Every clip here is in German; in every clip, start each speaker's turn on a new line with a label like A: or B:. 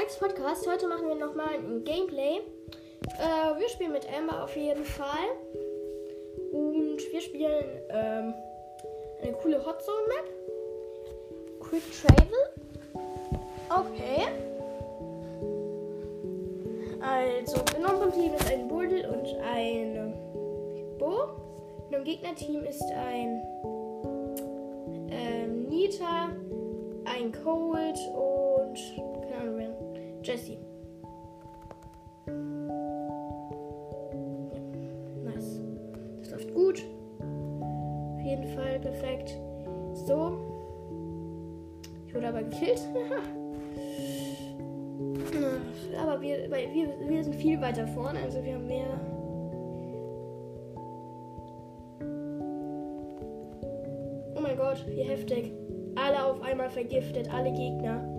A: Spikes Podcast. Heute machen wir nochmal ein Gameplay. Äh, wir spielen mit Amber auf jeden Fall. Und wir spielen ähm, eine coole Hot Zone Map. Quick Travel. Okay. Also, in unserem Team ist ein Bull und ein Bo. In dem Gegnerteam ist ein ähm, Nita, ein Cold und Jesse. Ja, nice. Das läuft gut. Auf jeden Fall perfekt. So. Ich wurde aber gekillt. aber wir, wir, wir sind viel weiter vorne, also wir haben mehr. Oh mein Gott, wie heftig. Alle auf einmal vergiftet, alle Gegner.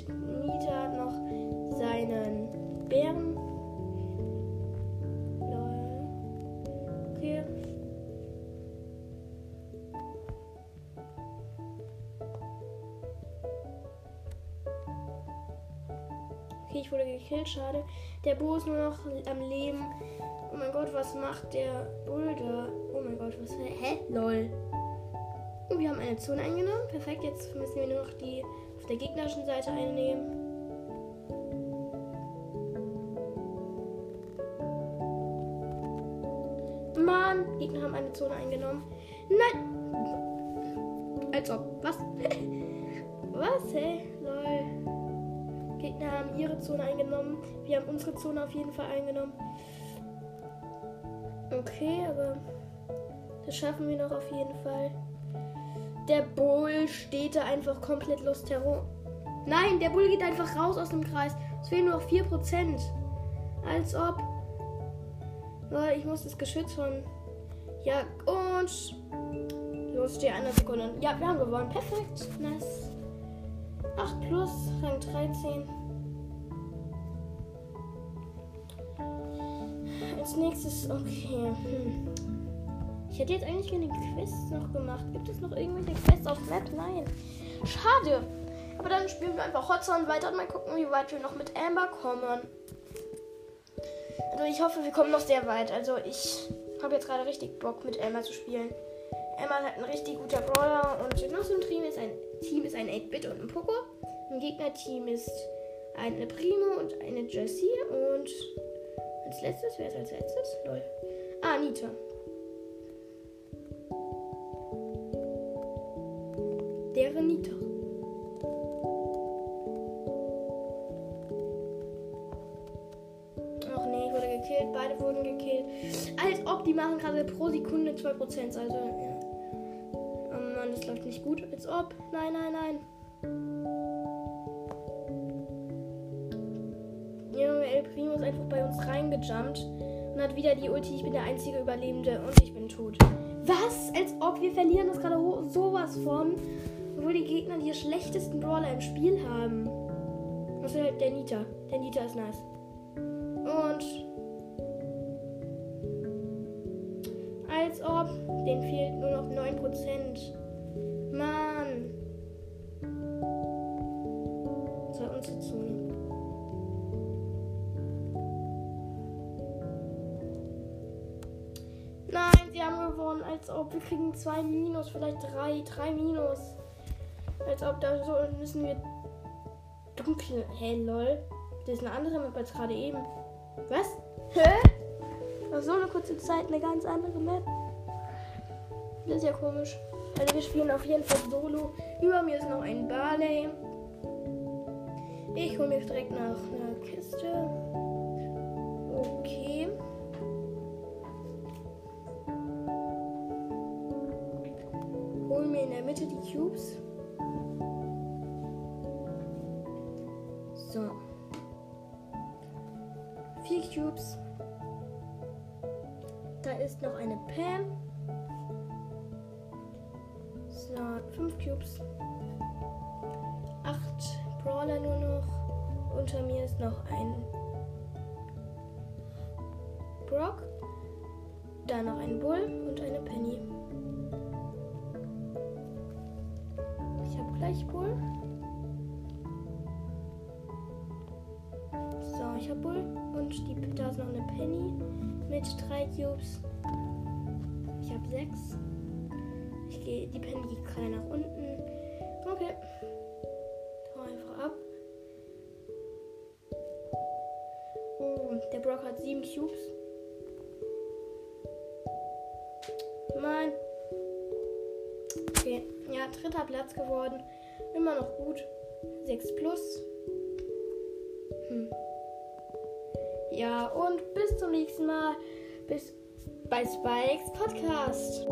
A: Nita hat noch seinen Bären. Okay. Okay, ich wurde gekillt, schade. Der Bo ist nur noch am Leben. Oh mein Gott, was macht der da? Oh mein Gott, was. Hä? Lol. Und wir haben eine Zone eingenommen. Perfekt, jetzt müssen wir nur noch die der gegnerischen Seite einnehmen. Mann, Gegner haben eine Zone eingenommen. Nein! Als ob. Was? Was, hey? Lol. Gegner haben ihre Zone eingenommen. Wir haben unsere Zone auf jeden Fall eingenommen. Okay, aber das schaffen wir noch auf jeden Fall. Der Bull steht da einfach komplett lust herum. Nein, der Bull geht einfach raus aus dem Kreis. Es fehlen nur noch 4%. Als ob. Ich muss das Geschütz von. Ja, und. Los, stehe eine Sekunde. Ja, wir haben gewonnen. Perfekt. Nice. 8 plus, Rang 13. Als nächstes, okay. Hm. Ich hätte jetzt eigentlich gerne Quests noch gemacht. Gibt es noch irgendwelche Quests auf Map? Nein. Schade. Aber dann spielen wir einfach Hotzone weiter und mal gucken, wie weit wir noch mit Amber kommen. Also ich hoffe, wir kommen noch sehr weit. Also ich habe jetzt gerade richtig Bock mit Amber zu spielen. Amber halt ein richtig guter Brawler und in unserem Team ist ein Team ist ein 8-Bit und ein Poco. Im Gegnerteam ist eine Primo und eine Jessie und als letztes, wer ist als letztes? Lol. Ah, Nita. Deren Nita. Ach nee, ich wurde gekillt. Beide wurden gekillt. Als ob die machen gerade pro Sekunde 2%. Also, ja. Oh Mann, das läuft nicht gut. Als ob. Nein, nein, nein. Junge, El Primo ist einfach bei uns reingejumpt und hat wieder die Ulti. Ich bin der einzige Überlebende und ich bin tot. Was? Als ob wir verlieren das gerade sowas von. Obwohl die Gegner die schlechtesten Brawler im Spiel haben. Das ist halt der Nita. Der Nita ist nice. Und. Als ob. Den fehlt nur noch 9%. Mann. War unsere Zone. Nein, sie haben gewonnen. Als ob wir kriegen zwei Minus, vielleicht drei, drei Minus. Als ob da so müssen wir dunkel. Hey, lol. Das ist eine andere Map als gerade eben. Was? Hä? Nach so eine kurze Zeit eine ganz andere Map. Das ist ja komisch. Also wir spielen auf jeden Fall Solo. Über mir ist noch ein Barley. Ich hole mir direkt nach einer Kiste. Okay. Hol mir in der Mitte die Cubes. So. Vier Cubes. Da ist noch eine Pam. So, fünf Cubes. Acht Brawler nur noch. Unter mir ist noch ein Brock. Da noch ein Bull und eine Penny. Ich habe gleich Bull. Habe Bull. Und die, da ist noch eine Penny mit drei Cubes. Ich habe sechs. Ich gehe, die Penny geht gerade nach unten. Okay. Hau einfach ab. Oh, der Brock hat sieben Cubes. Nein. Okay, ja, dritter Platz geworden. Immer noch gut. 6 plus. Ja, und bis zum nächsten Mal. Bis bei Spikes Podcast.